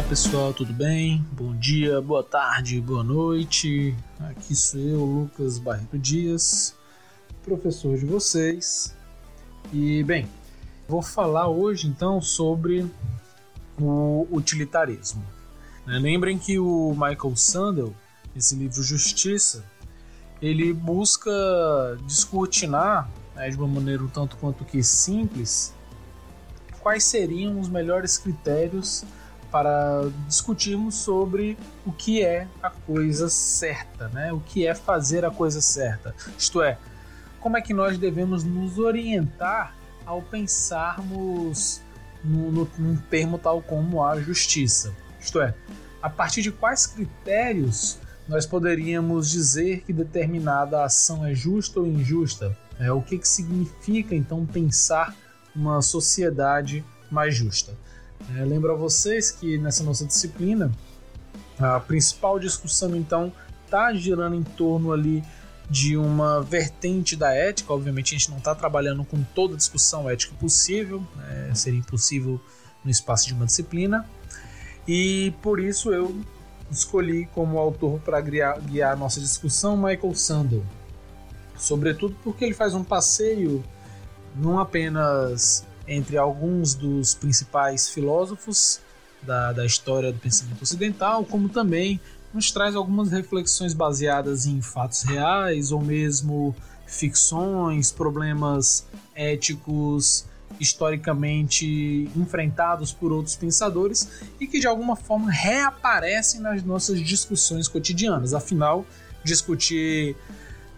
Olá pessoal, tudo bem? Bom dia, boa tarde, boa noite. Aqui sou eu, Lucas Barreto Dias, professor de vocês. E bem, vou falar hoje então sobre o utilitarismo. Né, lembrem que o Michael Sandel, esse livro Justiça, ele busca descortinar né, de uma maneira um tanto quanto que simples quais seriam os melhores critérios para discutirmos sobre o que é a coisa certa, né? o que é fazer a coisa certa. Isto é, como é que nós devemos nos orientar ao pensarmos no, no, num termo tal como a justiça. Isto é, a partir de quais critérios nós poderíamos dizer que determinada ação é justa ou injusta? É, o que, que significa então pensar uma sociedade mais justa? É, lembro a vocês que nessa nossa disciplina a principal discussão então está girando em torno ali de uma vertente da ética. Obviamente a gente não está trabalhando com toda discussão ética possível, é, seria impossível no espaço de uma disciplina. E por isso eu escolhi como autor para guiar, guiar a nossa discussão Michael Sandel. Sobretudo porque ele faz um passeio não apenas entre alguns dos principais filósofos da, da história do pensamento ocidental, como também nos traz algumas reflexões baseadas em fatos reais ou mesmo ficções, problemas éticos historicamente enfrentados por outros pensadores e que de alguma forma reaparecem nas nossas discussões cotidianas. Afinal, discutir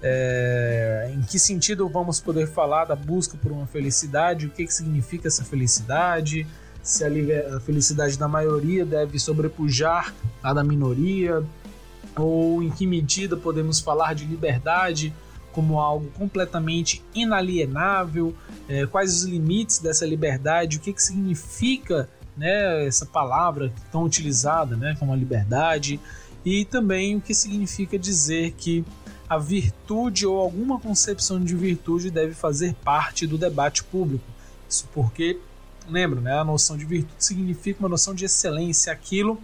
é, em que sentido vamos poder falar da busca por uma felicidade, o que, que significa essa felicidade, se a, a felicidade da maioria deve sobrepujar a da minoria, ou em que medida podemos falar de liberdade como algo completamente inalienável, é, quais os limites dessa liberdade, o que, que significa né, essa palavra tão utilizada né, como a liberdade, e também o que significa dizer que a virtude ou alguma concepção de virtude deve fazer parte do debate público. Isso porque, lembra, né, a noção de virtude significa uma noção de excelência, aquilo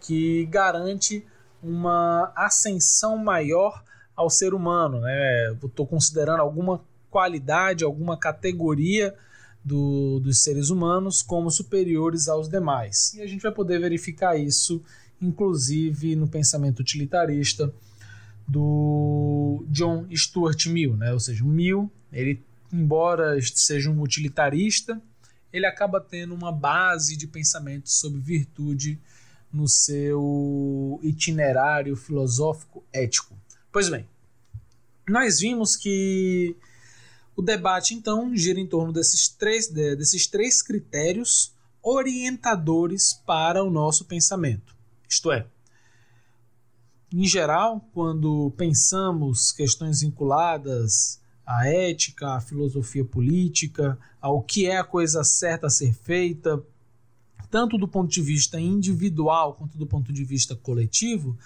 que garante uma ascensão maior ao ser humano. Né? Estou considerando alguma qualidade, alguma categoria do, dos seres humanos como superiores aos demais. E a gente vai poder verificar isso, inclusive, no pensamento utilitarista do John Stuart Mill. Né? Ou seja, o Mill, ele, embora seja um utilitarista, ele acaba tendo uma base de pensamento sobre virtude no seu itinerário filosófico ético. Pois bem, nós vimos que o debate então gira em torno desses três, desses três critérios orientadores para o nosso pensamento. Isto é, em geral, quando pensamos questões vinculadas à ética, à filosofia política, ao que é a coisa certa a ser feita, tanto do ponto de vista individual quanto do ponto de vista coletivo,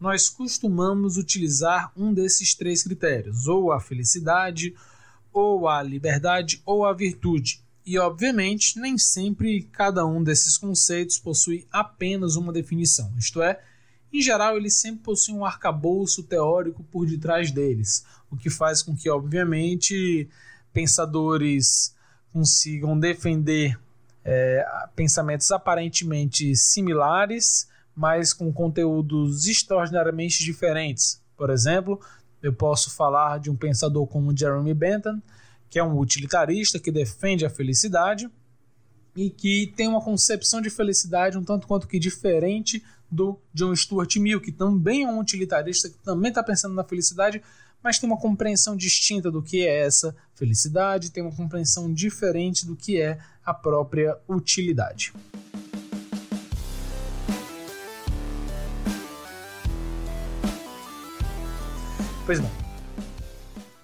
nós costumamos utilizar um desses três critérios, ou a felicidade, ou a liberdade, ou a virtude. E, obviamente, nem sempre cada um desses conceitos possui apenas uma definição, isto é, em geral, eles sempre possuem um arcabouço teórico por detrás deles, o que faz com que, obviamente, pensadores consigam defender é, pensamentos aparentemente similares, mas com conteúdos extraordinariamente diferentes. Por exemplo, eu posso falar de um pensador como Jeremy Bentham, que é um utilitarista que defende a felicidade e que tem uma concepção de felicidade um tanto quanto que diferente do John Stuart Mill, que também é um utilitarista, que também está pensando na felicidade, mas tem uma compreensão distinta do que é essa felicidade, tem uma compreensão diferente do que é a própria utilidade. Pois bem,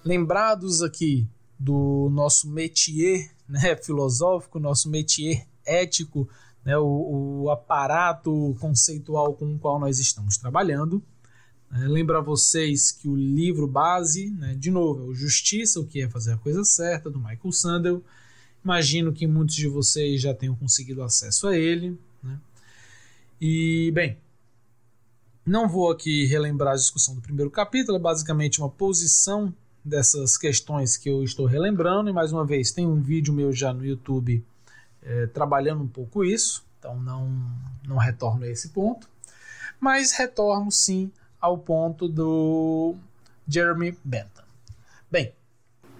lembrados aqui do nosso métier né, filosófico, nosso métier ético, né, o, o aparato conceitual com o qual nós estamos trabalhando, é, lembro a vocês que o livro base, né, de novo, é o Justiça, o que é fazer a coisa certa, do Michael Sandel. Imagino que muitos de vocês já tenham conseguido acesso a ele. Né? E, bem, não vou aqui relembrar a discussão do primeiro capítulo, é basicamente uma posição dessas questões que eu estou relembrando, e mais uma vez, tem um vídeo meu já no YouTube é, trabalhando um pouco isso, então não, não retorno a esse ponto, mas retorno sim ao ponto do Jeremy Bentham. Bem,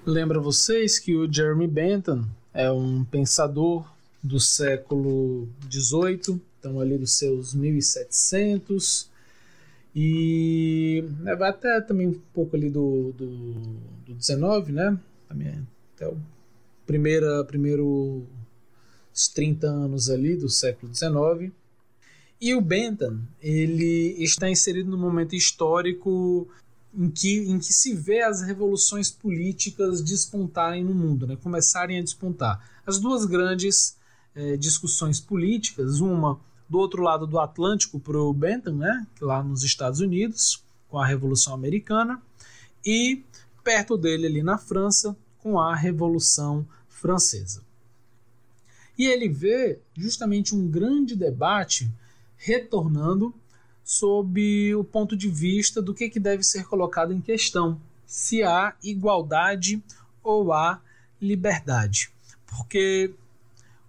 lembra vocês que o Jeremy Bentham é um pensador do século XVIII, então ali dos seus 1700, e é, até também um pouco ali do, do, do 19, né? Também, até o primeira, primeiro os 30 anos ali do século XIX. E o Bentham, ele está inserido no momento histórico em que, em que se vê as revoluções políticas despontarem no mundo, né? começarem a despontar. As duas grandes é, discussões políticas, uma do outro lado do Atlântico para o Bentham, né? lá nos Estados Unidos, com a Revolução Americana, e perto dele ali na França, com a Revolução Francesa. E ele vê justamente um grande debate retornando sob o ponto de vista do que, que deve ser colocado em questão, se há igualdade ou há liberdade. Porque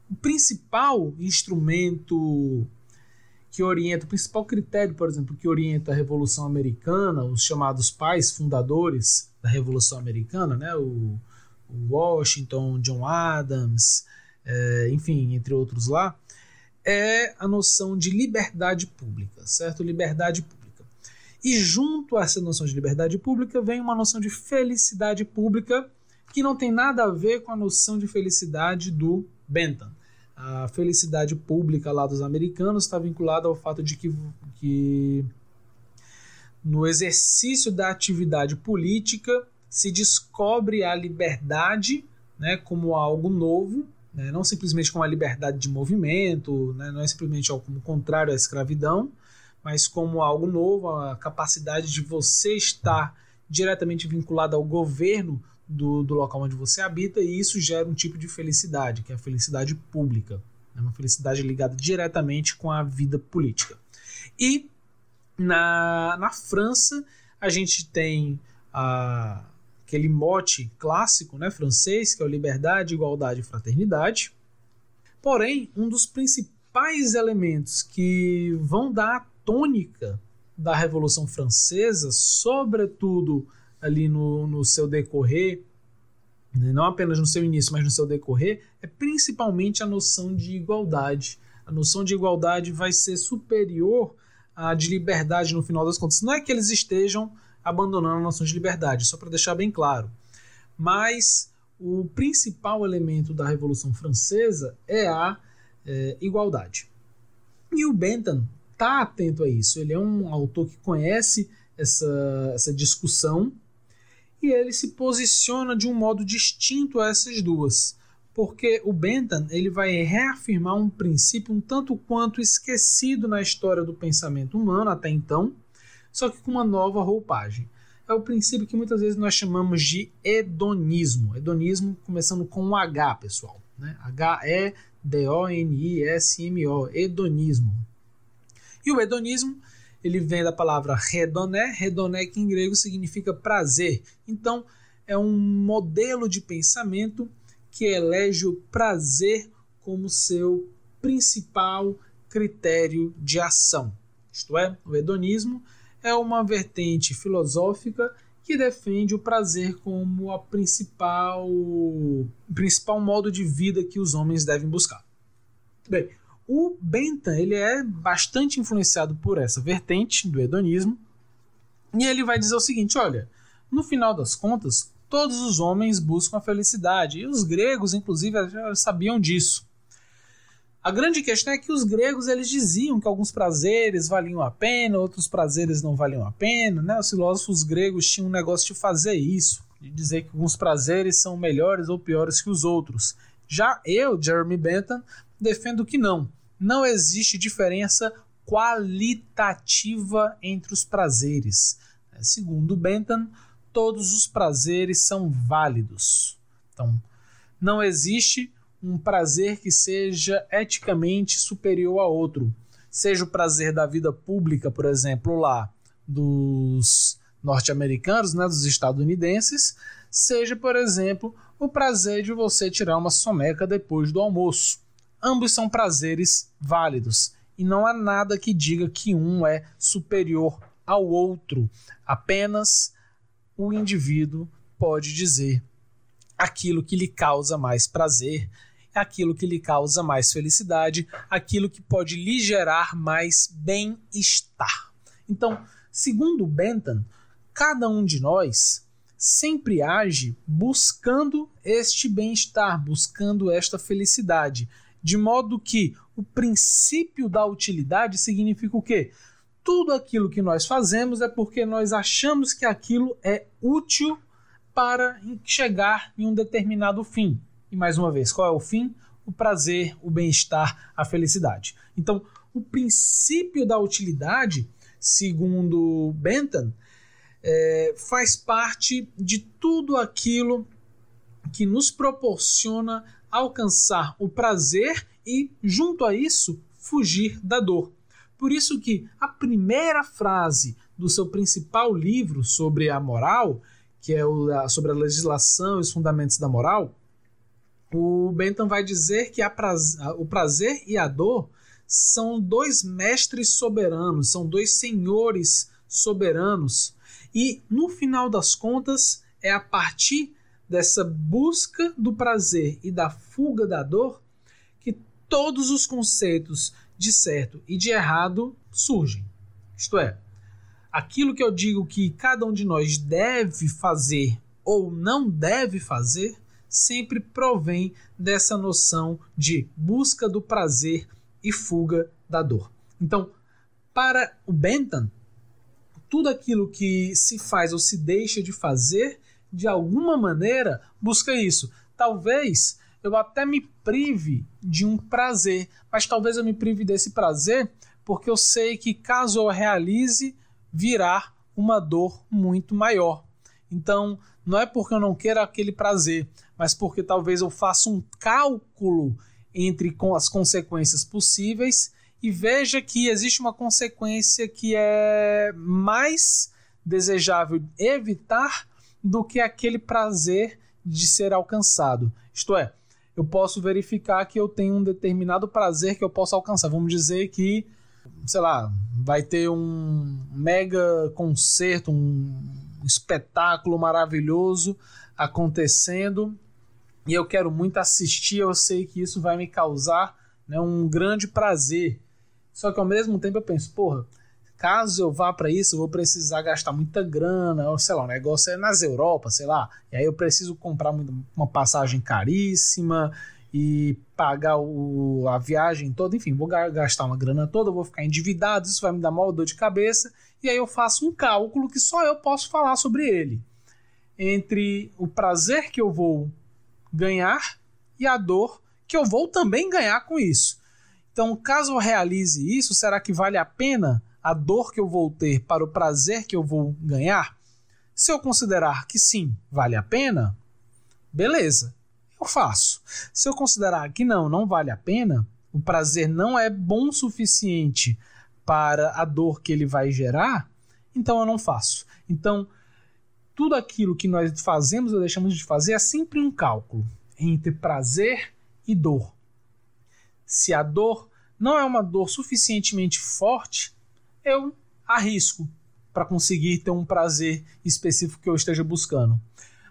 o principal instrumento que orienta, o principal critério, por exemplo, que orienta a Revolução Americana, os chamados pais fundadores da Revolução Americana, né, o, o Washington, John Adams, é, enfim, entre outros lá, é a noção de liberdade pública, certo? Liberdade pública. E junto a essa noção de liberdade pública vem uma noção de felicidade pública que não tem nada a ver com a noção de felicidade do Bentham. A felicidade pública lá dos americanos está vinculada ao fato de que, que no exercício da atividade política se descobre a liberdade né, como algo novo né? não simplesmente como a liberdade de movimento, né? não é simplesmente algo como contrário à escravidão, mas como algo novo, a capacidade de você estar diretamente vinculado ao governo do, do local onde você habita, e isso gera um tipo de felicidade, que é a felicidade pública, é uma felicidade ligada diretamente com a vida política. E na, na França, a gente tem a aquele mote clássico né, francês, que é o liberdade, igualdade e fraternidade. Porém, um dos principais elementos que vão dar a tônica da Revolução Francesa, sobretudo ali no, no seu decorrer, né, não apenas no seu início, mas no seu decorrer, é principalmente a noção de igualdade. A noção de igualdade vai ser superior à de liberdade no final das contas. Não é que eles estejam abandonando a noção de liberdade, só para deixar bem claro. Mas o principal elemento da Revolução Francesa é a é, igualdade. E o Bentham está atento a isso. Ele é um autor que conhece essa, essa discussão e ele se posiciona de um modo distinto a essas duas. Porque o Bentham ele vai reafirmar um princípio um tanto quanto esquecido na história do pensamento humano até então, só que com uma nova roupagem. É o princípio que muitas vezes nós chamamos de hedonismo. Hedonismo começando com um H, pessoal. Né? H-E-D-O-N-I-S-M-O. Hedonismo. E o hedonismo ele vem da palavra redoné, redoné que em grego significa prazer. Então, é um modelo de pensamento que elege o prazer como seu principal critério de ação. Isto é, o hedonismo é uma vertente filosófica que defende o prazer como a principal principal modo de vida que os homens devem buscar. Bem, o Bentham ele é bastante influenciado por essa vertente do hedonismo e ele vai dizer o seguinte: olha, no final das contas, todos os homens buscam a felicidade e os gregos, inclusive, já sabiam disso. A grande questão é que os gregos eles diziam que alguns prazeres valiam a pena, outros prazeres não valiam a pena, né? Os filósofos gregos tinham um negócio de fazer isso, de dizer que alguns prazeres são melhores ou piores que os outros. Já eu, Jeremy Bentham, defendo que não. Não existe diferença qualitativa entre os prazeres. Segundo Bentham, todos os prazeres são válidos. Então, não existe um prazer que seja eticamente superior a outro. Seja o prazer da vida pública, por exemplo, lá dos norte-americanos, né, dos estadunidenses, seja, por exemplo, o prazer de você tirar uma soneca depois do almoço. Ambos são prazeres válidos e não há nada que diga que um é superior ao outro. Apenas o indivíduo pode dizer aquilo que lhe causa mais prazer, aquilo que lhe causa mais felicidade, aquilo que pode lhe gerar mais bem-estar. Então, segundo Bentham, cada um de nós sempre age buscando este bem-estar, buscando esta felicidade, de modo que o princípio da utilidade significa o quê? Tudo aquilo que nós fazemos é porque nós achamos que aquilo é útil para chegar em um determinado fim. E mais uma vez, qual é o fim? O prazer, o bem-estar, a felicidade. Então, o princípio da utilidade, segundo Bentham, é, faz parte de tudo aquilo que nos proporciona alcançar o prazer e, junto a isso, fugir da dor. Por isso que a primeira frase do seu principal livro sobre a moral, que é o, sobre a legislação e os fundamentos da moral, o Bentham vai dizer que o prazer e a dor são dois mestres soberanos, são dois senhores soberanos e no final das contas, é a partir dessa busca do prazer e da fuga da dor que todos os conceitos de certo e de errado surgem. Isto é, aquilo que eu digo que cada um de nós deve fazer ou não deve fazer sempre provém dessa noção de busca do prazer e fuga da dor. Então, para o Bentham, tudo aquilo que se faz ou se deixa de fazer, de alguma maneira, busca isso. Talvez eu até me prive de um prazer, mas talvez eu me prive desse prazer porque eu sei que caso eu realize, virá uma dor muito maior. Então, não é porque eu não quero aquele prazer, mas porque talvez eu faça um cálculo entre as consequências possíveis e veja que existe uma consequência que é mais desejável evitar do que aquele prazer de ser alcançado. Isto é, eu posso verificar que eu tenho um determinado prazer que eu posso alcançar. Vamos dizer que, sei lá, vai ter um mega concerto, um espetáculo maravilhoso acontecendo e eu quero muito assistir. Eu sei que isso vai me causar né, um grande prazer. Só que ao mesmo tempo eu penso, porra, caso eu vá para isso, eu vou precisar gastar muita grana, ou sei lá, o negócio é nas Europa, sei lá, e aí eu preciso comprar uma passagem caríssima e pagar o, a viagem toda, enfim, vou gastar uma grana toda, vou ficar endividado, isso vai me dar maior dor de cabeça, e aí eu faço um cálculo que só eu posso falar sobre ele. Entre o prazer que eu vou ganhar e a dor que eu vou também ganhar com isso. Então, caso eu realize isso, será que vale a pena a dor que eu vou ter para o prazer que eu vou ganhar? Se eu considerar que sim, vale a pena, beleza, eu faço. Se eu considerar que não, não vale a pena, o prazer não é bom o suficiente para a dor que ele vai gerar, então eu não faço. Então, tudo aquilo que nós fazemos ou deixamos de fazer é sempre um cálculo entre prazer e dor. Se a dor não é uma dor suficientemente forte, eu arrisco para conseguir ter um prazer específico que eu esteja buscando.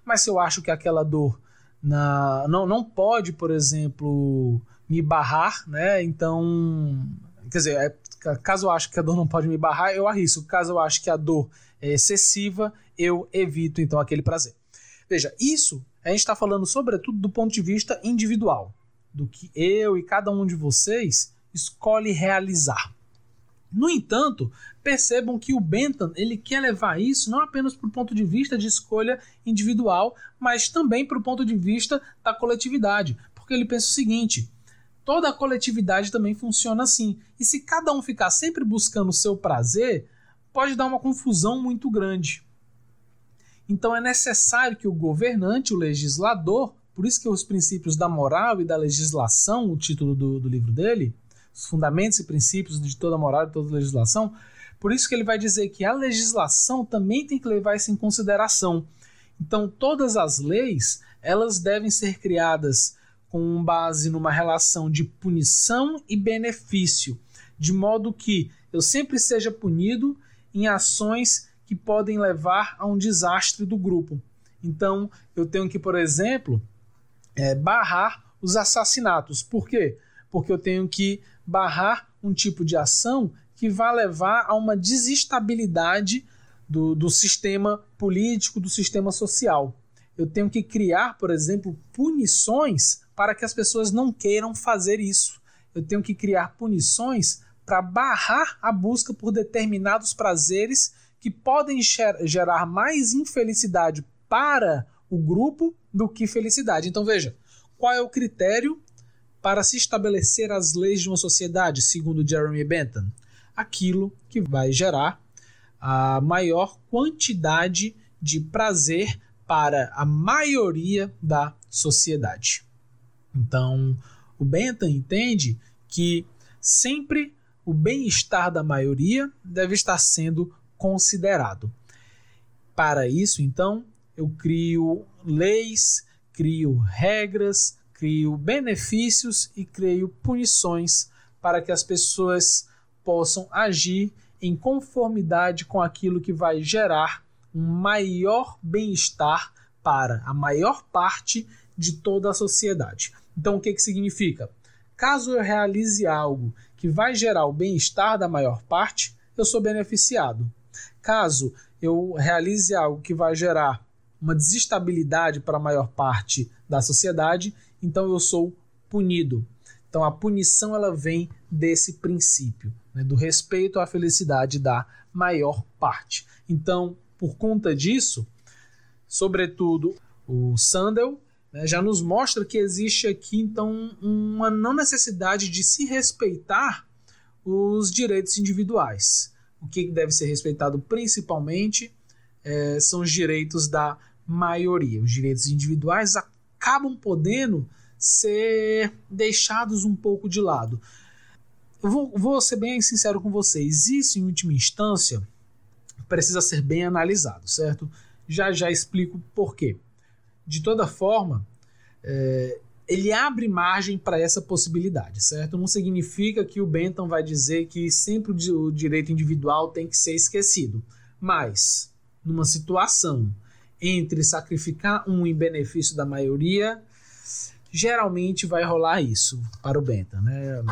Mas se eu acho que aquela dor na, não, não pode, por exemplo, me barrar, né? Então, quer dizer, é, caso eu acho que a dor não pode me barrar, eu arrisco. Caso eu acho que a dor é excessiva, eu evito então aquele prazer. Veja, isso a gente está falando sobretudo do ponto de vista individual, do que eu e cada um de vocês escolhe realizar. No entanto, percebam que o Bentham ele quer levar isso não apenas para o ponto de vista de escolha individual, mas também para o ponto de vista da coletividade, porque ele pensa o seguinte: toda a coletividade também funciona assim, e se cada um ficar sempre buscando o seu prazer, pode dar uma confusão muito grande. Então é necessário que o governante, o legislador, por isso que os princípios da moral e da legislação, o título do, do livro dele, os fundamentos e princípios de toda moral e toda legislação. Por isso que ele vai dizer que a legislação também tem que levar isso em consideração. Então, todas as leis, elas devem ser criadas com base numa relação de punição e benefício, de modo que eu sempre seja punido em ações que podem levar a um desastre do grupo. Então, eu tenho que, por exemplo, é, barrar os assassinatos. Por quê? Porque eu tenho que barrar um tipo de ação que vai levar a uma desestabilidade do, do sistema político, do sistema social. Eu tenho que criar, por exemplo, punições para que as pessoas não queiram fazer isso. Eu tenho que criar punições para barrar a busca por determinados prazeres que podem gerar mais infelicidade para o grupo do que felicidade. Então veja, qual é o critério para se estabelecer as leis de uma sociedade, segundo Jeremy Bentham? Aquilo que vai gerar a maior quantidade de prazer para a maioria da sociedade. Então, o Bentham entende que sempre o bem-estar da maioria deve estar sendo considerado. Para isso, então, eu crio leis, crio regras, crio benefícios e crio punições para que as pessoas possam agir em conformidade com aquilo que vai gerar um maior bem-estar para a maior parte de toda a sociedade. Então, o que, que significa? Caso eu realize algo que vai gerar o bem-estar da maior parte, eu sou beneficiado. Caso eu realize algo que vai gerar uma desestabilidade para a maior parte da sociedade, então eu sou punido. Então a punição ela vem desse princípio, né, do respeito à felicidade da maior parte. Então, por conta disso, sobretudo o Sandel né, já nos mostra que existe aqui então uma não necessidade de se respeitar os direitos individuais. O que deve ser respeitado principalmente é, são os direitos da maioria. Os direitos individuais acabam podendo ser deixados um pouco de lado. Eu vou, vou ser bem sincero com vocês: isso, em última instância, precisa ser bem analisado, certo? Já já explico por quê de toda forma, é, ele abre margem para essa possibilidade, certo? Não significa que o Bentham vai dizer que sempre o direito individual tem que ser esquecido, mas numa situação entre sacrificar um em benefício da maioria, geralmente vai rolar isso para o Bentham, né?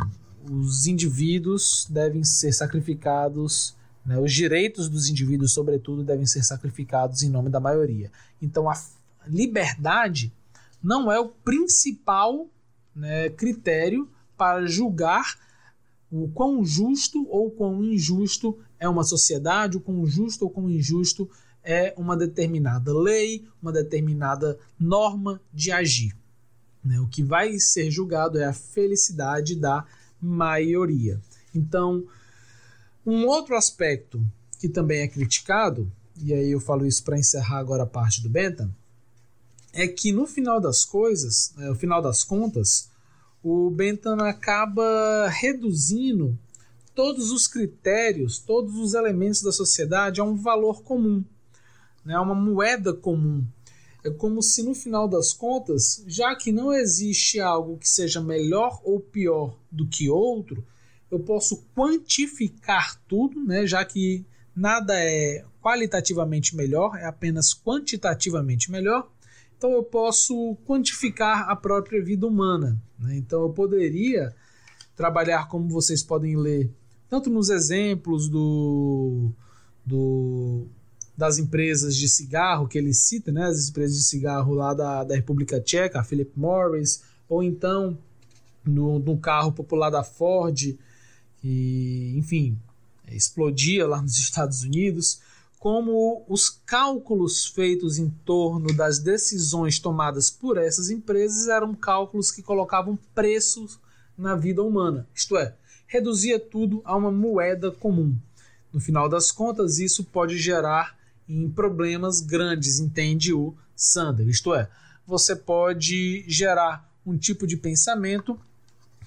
Os indivíduos devem ser sacrificados né, os direitos dos indivíduos, sobretudo, devem ser sacrificados em nome da maioria. Então, a liberdade não é o principal né, critério para julgar o quão justo ou quão injusto é uma sociedade, o quão justo ou quão injusto é uma determinada lei, uma determinada norma de agir. Né? O que vai ser julgado é a felicidade da maioria. Então, um outro aspecto que também é criticado, e aí eu falo isso para encerrar agora a parte do Bentham, é que no final das coisas, no né, final das contas, o Bentham acaba reduzindo todos os critérios, todos os elementos da sociedade a um valor comum, né, uma moeda comum. É como se no final das contas, já que não existe algo que seja melhor ou pior do que outro, eu posso quantificar tudo, né, já que nada é qualitativamente melhor, é apenas quantitativamente melhor. Então eu posso quantificar a própria vida humana. Né? Então eu poderia trabalhar como vocês podem ler, tanto nos exemplos do, do das empresas de cigarro que ele cita, né? as empresas de cigarro lá da, da República Tcheca, a Philip Morris, ou então no, no carro popular da Ford, que, enfim, explodia lá nos Estados Unidos como os cálculos feitos em torno das decisões tomadas por essas empresas eram cálculos que colocavam preços na vida humana, isto é, reduzia tudo a uma moeda comum. No final das contas, isso pode gerar em problemas grandes, entende o Sander, isto é, você pode gerar um tipo de pensamento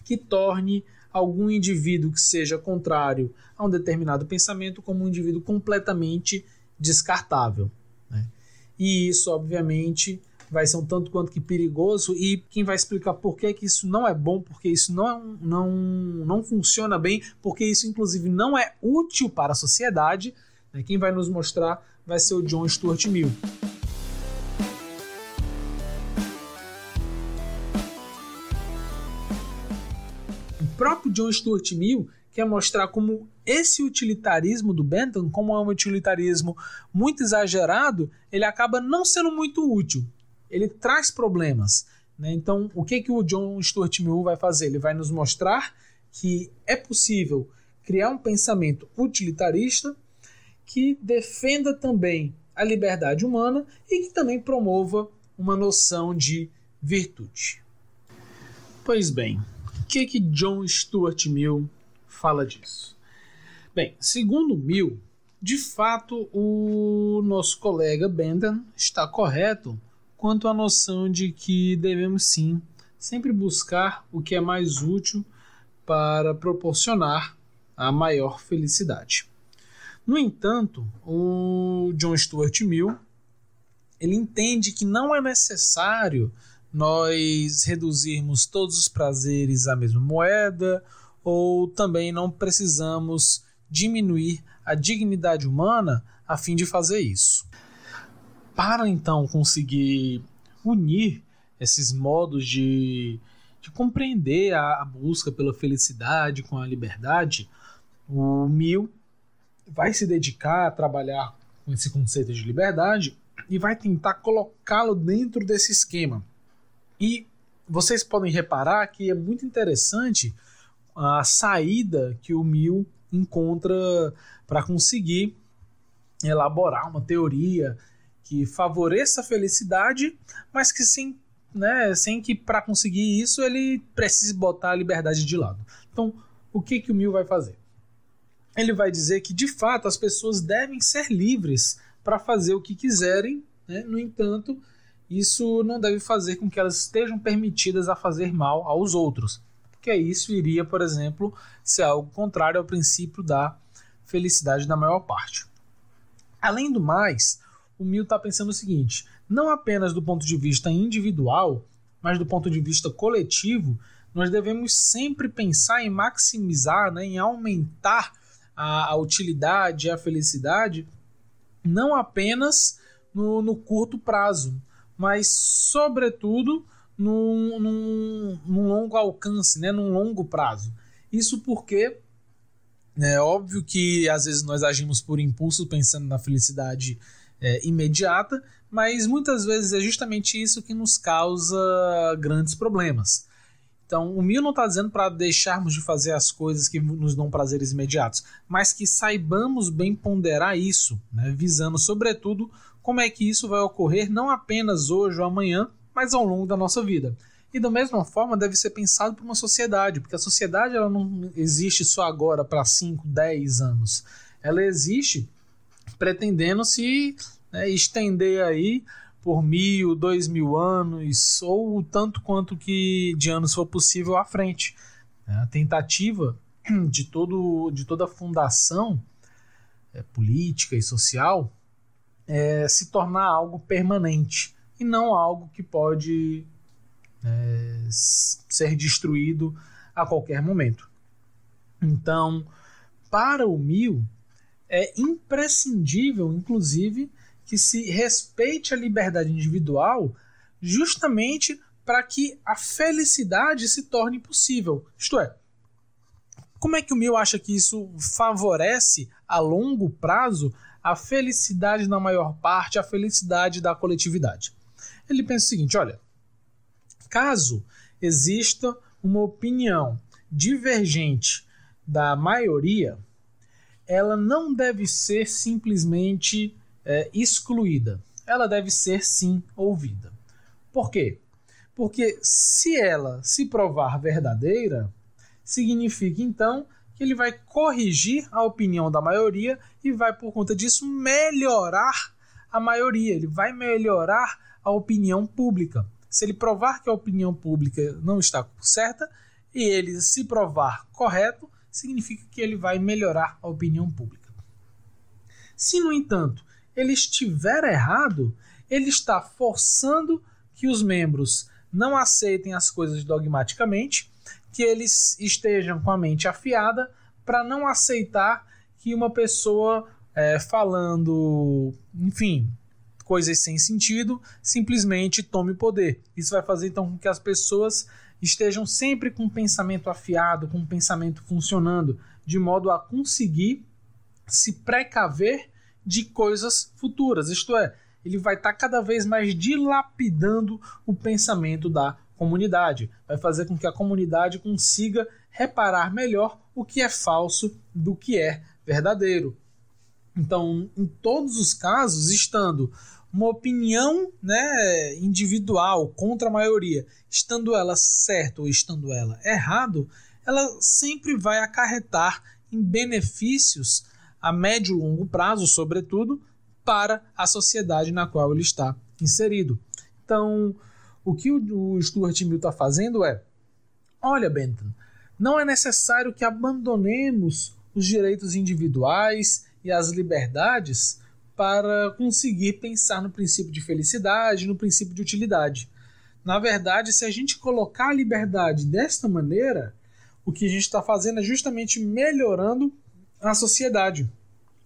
que torne algum indivíduo que seja contrário a um determinado pensamento como um indivíduo completamente descartável. Né? E isso, obviamente, vai ser um tanto quanto que perigoso e quem vai explicar por que, que isso não é bom, porque isso não, não, não funciona bem, porque isso inclusive não é útil para a sociedade, né? quem vai nos mostrar vai ser o John Stuart Mill. Próprio John Stuart Mill quer mostrar como esse utilitarismo do Bentham, como é um utilitarismo muito exagerado, ele acaba não sendo muito útil ele traz problemas. Né? Então, o que, que o John Stuart Mill vai fazer? Ele vai nos mostrar que é possível criar um pensamento utilitarista que defenda também a liberdade humana e que também promova uma noção de virtude. Pois bem, que, que John Stuart Mill fala disso? Bem, segundo Mill, de fato o nosso colega Bentham está correto quanto à noção de que devemos sim sempre buscar o que é mais útil para proporcionar a maior felicidade. No entanto, o John Stuart Mill ele entende que não é necessário nós reduzirmos todos os prazeres à mesma moeda, ou também não precisamos diminuir a dignidade humana a fim de fazer isso para então conseguir unir esses modos de, de compreender a, a, busca pela felicidade com a liberdade, o Mill vai se dedicar a trabalhar com esse conceito de liberdade e vai tentar colocá-lo dentro desse esquema. E vocês podem reparar que é muito interessante a saída que o Mill encontra para conseguir elaborar uma teoria que favoreça a felicidade, mas que sem, né, sem que para conseguir isso ele precise botar a liberdade de lado. Então, o que, que o Mill vai fazer? Ele vai dizer que de fato as pessoas devem ser livres para fazer o que quiserem, né? no entanto, isso não deve fazer com que elas estejam permitidas a fazer mal aos outros, porque isso iria, por exemplo, ser algo contrário ao princípio da felicidade da maior parte. Além do mais, o Mill está pensando o seguinte: não apenas do ponto de vista individual, mas do ponto de vista coletivo, nós devemos sempre pensar em maximizar, né, em aumentar a, a utilidade, a felicidade, não apenas no, no curto prazo, mas, sobretudo, num, num, num, longo alcance, né, num longo prazo. Isso porque é óbvio que às vezes nós agimos por impulso pensando na felicidade é, imediata, mas muitas vezes é justamente isso que nos causa grandes problemas. Então, o Mil não está dizendo para deixarmos de fazer as coisas que nos dão prazeres imediatos, mas que saibamos bem ponderar isso, né, visando, sobretudo, como é que isso vai ocorrer não apenas hoje ou amanhã, mas ao longo da nossa vida. E da mesma forma deve ser pensado para uma sociedade, porque a sociedade ela não existe só agora para 5, 10 anos. Ela existe pretendendo se né, estender aí por mil, dois mil anos, ou tanto quanto que de anos for possível à frente. A tentativa de, todo, de toda a fundação é, política e social é se tornar algo permanente e não algo que pode é, ser destruído a qualquer momento. Então, para o mil, é imprescindível, inclusive, que se respeite a liberdade individual justamente para que a felicidade se torne possível. Isto é, como é que o Mill acha que isso favorece a longo prazo a felicidade na maior parte, a felicidade da coletividade? Ele pensa o seguinte: olha, caso exista uma opinião divergente da maioria, ela não deve ser simplesmente é, excluída. Ela deve ser sim ouvida. Por quê? Porque se ela se provar verdadeira, significa então ele vai corrigir a opinião da maioria e vai, por conta disso, melhorar a maioria. Ele vai melhorar a opinião pública. Se ele provar que a opinião pública não está certa, e ele se provar correto, significa que ele vai melhorar a opinião pública. Se, no entanto, ele estiver errado, ele está forçando que os membros não aceitem as coisas dogmaticamente, que eles estejam com a mente afiada para não aceitar que uma pessoa é, falando, enfim, coisas sem sentido, simplesmente tome poder. Isso vai fazer então com que as pessoas estejam sempre com o pensamento afiado, com o pensamento funcionando, de modo a conseguir se precaver de coisas futuras. Isto é, ele vai estar tá cada vez mais dilapidando o pensamento da comunidade. Vai fazer com que a comunidade consiga reparar melhor o que é falso do que é verdadeiro. Então, em todos os casos, estando uma opinião né, individual contra a maioria, estando ela certa ou estando ela errado, ela sempre vai acarretar em benefícios a médio e longo prazo, sobretudo, para a sociedade na qual ele está inserido. Então, o que o Stuart Mill está fazendo é: olha, Bentham, não é necessário que abandonemos os direitos individuais e as liberdades para conseguir pensar no princípio de felicidade, no princípio de utilidade. Na verdade, se a gente colocar a liberdade desta maneira, o que a gente está fazendo é justamente melhorando a sociedade,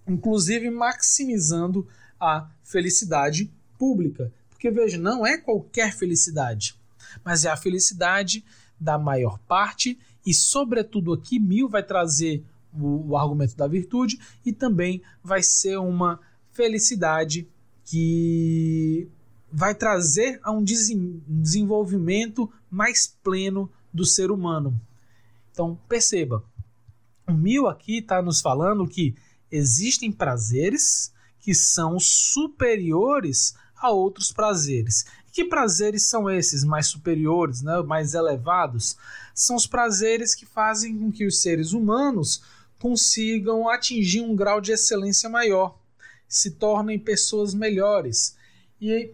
inclusive maximizando a felicidade pública. Porque veja, não é qualquer felicidade, mas é a felicidade da maior parte e, sobretudo, aqui Mil vai trazer o, o argumento da virtude e também vai ser uma felicidade que vai trazer a um desenvolvimento mais pleno do ser humano. Então perceba, o Mil aqui está nos falando que existem prazeres que são superiores a outros prazeres. Que prazeres são esses mais superiores, né, mais elevados? São os prazeres que fazem com que os seres humanos consigam atingir um grau de excelência maior, se tornem pessoas melhores. E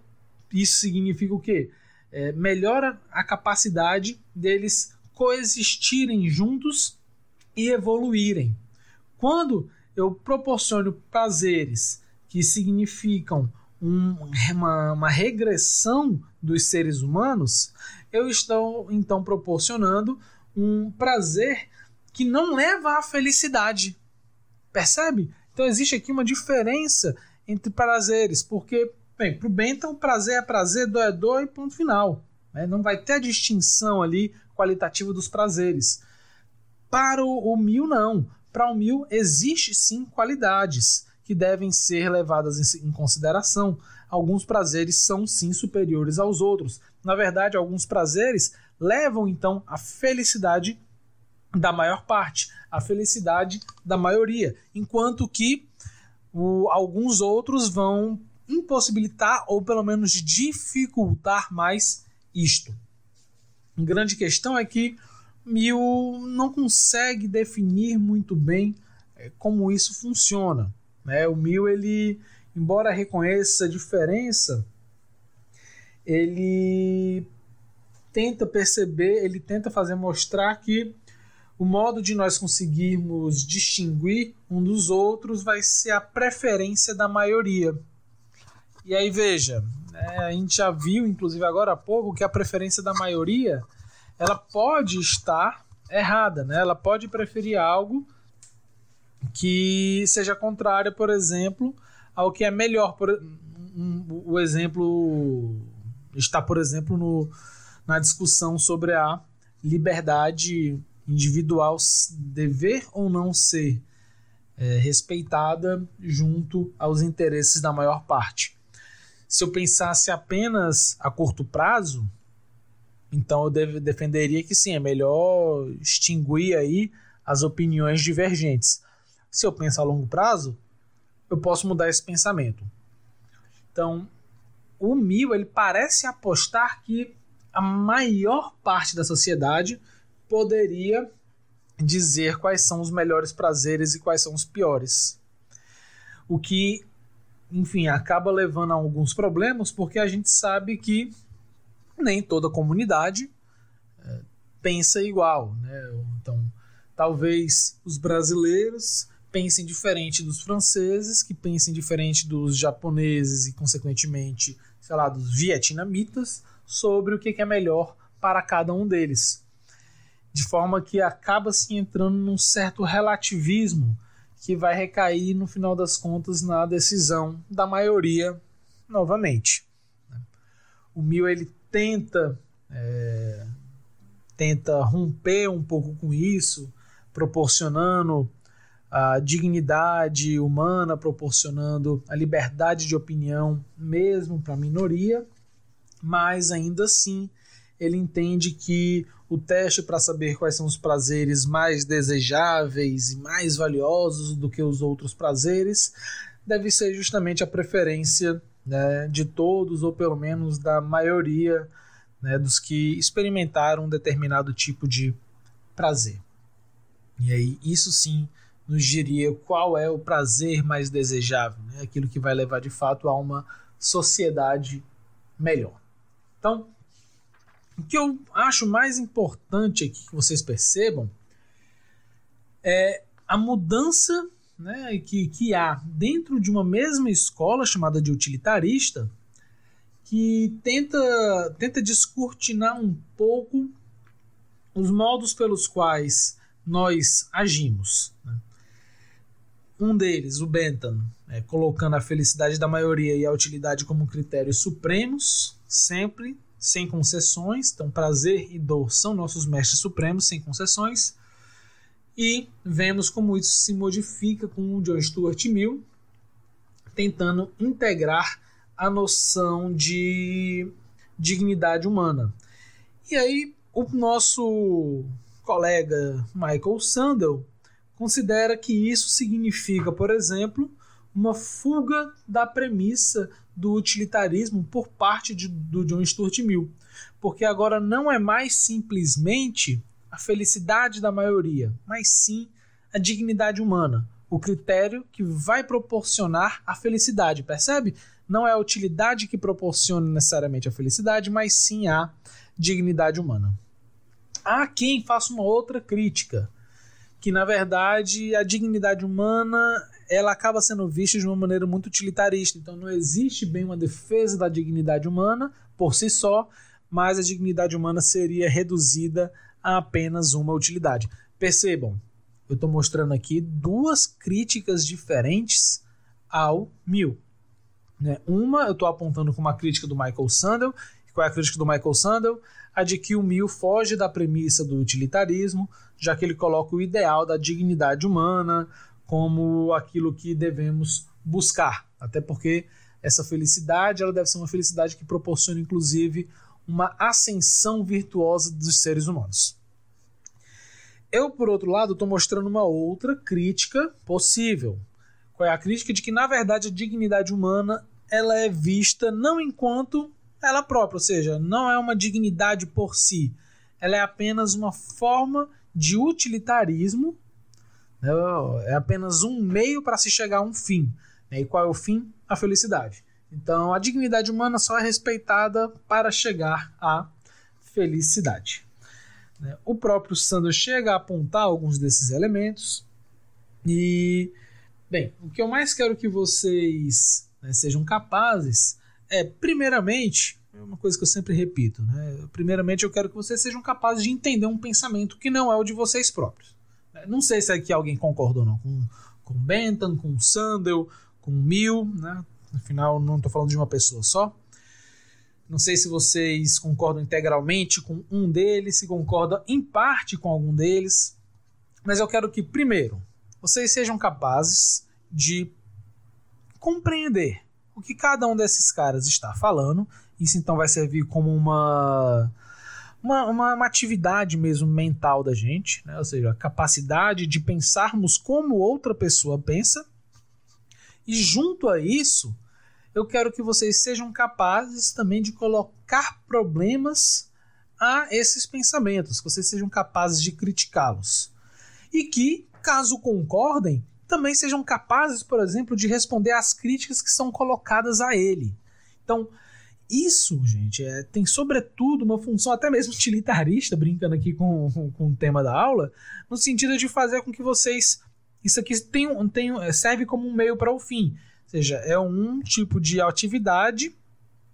isso significa o quê? É, melhora a capacidade deles coexistirem juntos e evoluírem. Quando eu proporciono prazeres que significam um, uma, uma regressão dos seres humanos, eu estou então proporcionando um prazer que não leva à felicidade. Percebe? Então existe aqui uma diferença entre prazeres, porque, bem, para o Bentham, prazer é prazer, dor é dor e ponto final. Né? Não vai ter a distinção ali qualitativa dos prazeres. Para o, o Mil, não. Para o Mil, existe sim qualidades que devem ser levadas em, consideração. Alguns prazeres são sim superiores aos outros. Na verdade, alguns prazeres levam então à felicidade da maior parte, a felicidade da maioria, enquanto que o, alguns outros vão impossibilitar ou pelo menos dificultar mais isto. A grande questão é que Mill não consegue definir muito bem é, como isso funciona. Né? O Mill, ele, embora reconheça a diferença, ele tenta perceber, ele tenta fazer mostrar que o modo de nós conseguirmos distinguir um dos outros vai ser a preferência da maioria. E aí veja, né, a gente já viu, inclusive agora há pouco, que a preferência da maioria ela pode estar errada, né? Ela pode preferir algo que seja contrário, por exemplo, ao que é melhor. Por, um, o exemplo está, por exemplo, no, na discussão sobre a liberdade individual dever ou não ser é, respeitada junto aos interesses da maior parte. Se eu pensasse apenas a curto prazo, então eu deve, defenderia que sim, é melhor extinguir aí as opiniões divergentes. Se eu penso a longo prazo, eu posso mudar esse pensamento. Então, o Mil ele parece apostar que a maior parte da sociedade poderia dizer quais são os melhores prazeres e quais são os piores. O que, enfim, acaba levando a alguns problemas, porque a gente sabe que nem toda comunidade é, pensa igual. Né? Então, talvez os brasileiros pensem diferente dos franceses, que pensem diferente dos japoneses e, consequentemente, sei lá, dos vietnamitas, sobre o que é melhor para cada um deles. De forma que acaba se entrando num certo relativismo que vai recair, no final das contas, na decisão da maioria novamente. O Mil ele tenta é, tenta romper um pouco com isso, proporcionando a dignidade humana, proporcionando a liberdade de opinião mesmo para a minoria, mas ainda assim ele entende que o teste para saber quais são os prazeres mais desejáveis e mais valiosos do que os outros prazeres deve ser justamente a preferência né, de todos, ou pelo menos da maioria né, dos que experimentaram um determinado tipo de prazer. E aí, isso sim nos diria qual é o prazer mais desejável, né, aquilo que vai levar de fato a uma sociedade melhor. Então, o que eu acho mais importante aqui que vocês percebam é a mudança né, que, que há dentro de uma mesma escola chamada de utilitarista que tenta, tenta descortinar um pouco os modos pelos quais nós agimos. Né? Um deles, o Bentham, é, colocando a felicidade da maioria e a utilidade como critérios supremos, sempre, sem concessões. Então, prazer e dor são nossos mestres supremos, sem concessões. E vemos como isso se modifica com o John Stuart Mill, tentando integrar a noção de dignidade humana. E aí, o nosso colega Michael Sandel considera que isso significa, por exemplo, uma fuga da premissa do utilitarismo por parte de, do John Stuart Mill, porque agora não é mais simplesmente a felicidade da maioria, mas sim a dignidade humana, o critério que vai proporcionar a felicidade, percebe? não é a utilidade que proporciona necessariamente a felicidade, mas sim a dignidade humana. Há quem faça uma outra crítica, que na verdade a dignidade humana ela acaba sendo vista de uma maneira muito utilitarista. Então não existe bem uma defesa da dignidade humana por si só, mas a dignidade humana seria reduzida a apenas uma utilidade. Percebam, eu estou mostrando aqui duas críticas diferentes ao mil. Né? Uma, eu estou apontando com uma crítica do Michael Sandel. Qual é a crítica do Michael Sandel? A de que o Mill foge da premissa do utilitarismo, já que ele coloca o ideal da dignidade humana como aquilo que devemos buscar. Até porque essa felicidade ela deve ser uma felicidade que proporciona, inclusive, uma ascensão virtuosa dos seres humanos. Eu, por outro lado, estou mostrando uma outra crítica possível, qual é a crítica de que na verdade a dignidade humana ela é vista não enquanto ela própria, ou seja, não é uma dignidade por si, ela é apenas uma forma de utilitarismo, né? é apenas um meio para se chegar a um fim. Né? E qual é o fim? A felicidade. Então, a dignidade humana só é respeitada para chegar à felicidade. Né? O próprio Sanders chega a apontar alguns desses elementos e Bem, o que eu mais quero que vocês né, sejam capazes é, primeiramente, é uma coisa que eu sempre repito, né? Primeiramente, eu quero que vocês sejam capazes de entender um pensamento que não é o de vocês próprios. Né? Não sei se aqui alguém concorda ou não com, com Bentham, com Sandel, com Mill, né? Afinal, não estou falando de uma pessoa só. Não sei se vocês concordam integralmente com um deles, se concordam em parte com algum deles. Mas eu quero que, primeiro, vocês sejam capazes de compreender o que cada um desses caras está falando. Isso então vai servir como uma, uma, uma, uma atividade mesmo mental da gente, né? ou seja, a capacidade de pensarmos como outra pessoa pensa. E junto a isso, eu quero que vocês sejam capazes também de colocar problemas a esses pensamentos, que vocês sejam capazes de criticá-los. E que caso concordem, também sejam capazes, por exemplo, de responder às críticas que são colocadas a ele. Então, isso, gente, é, tem sobretudo uma função até mesmo utilitarista, brincando aqui com, com, com, o tema da aula, no sentido de fazer com que vocês. Isso aqui tem, tem, serve como um meio para o fim. Ou seja, é um tipo de atividade,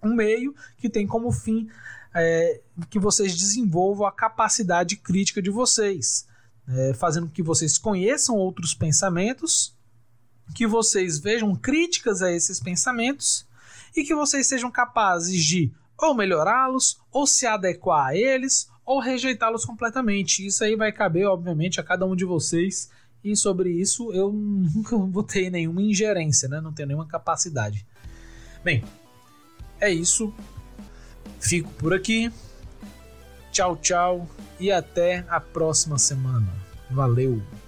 um meio que tem como fim é, que vocês desenvolvam a capacidade crítica de vocês, é, fazendo com que vocês conheçam outros pensamentos, que vocês vejam críticas a esses pensamentos e que vocês sejam capazes de ou melhorá-los, ou se adequar a eles, ou rejeitá-los completamente. Isso aí vai caber, obviamente, a cada um de vocês. E sobre isso eu nunca vou ter nenhuma ingerência, né? não tenho nenhuma capacidade. Bem, é isso. Fico por aqui. Tchau, tchau e até a próxima semana. Valeu!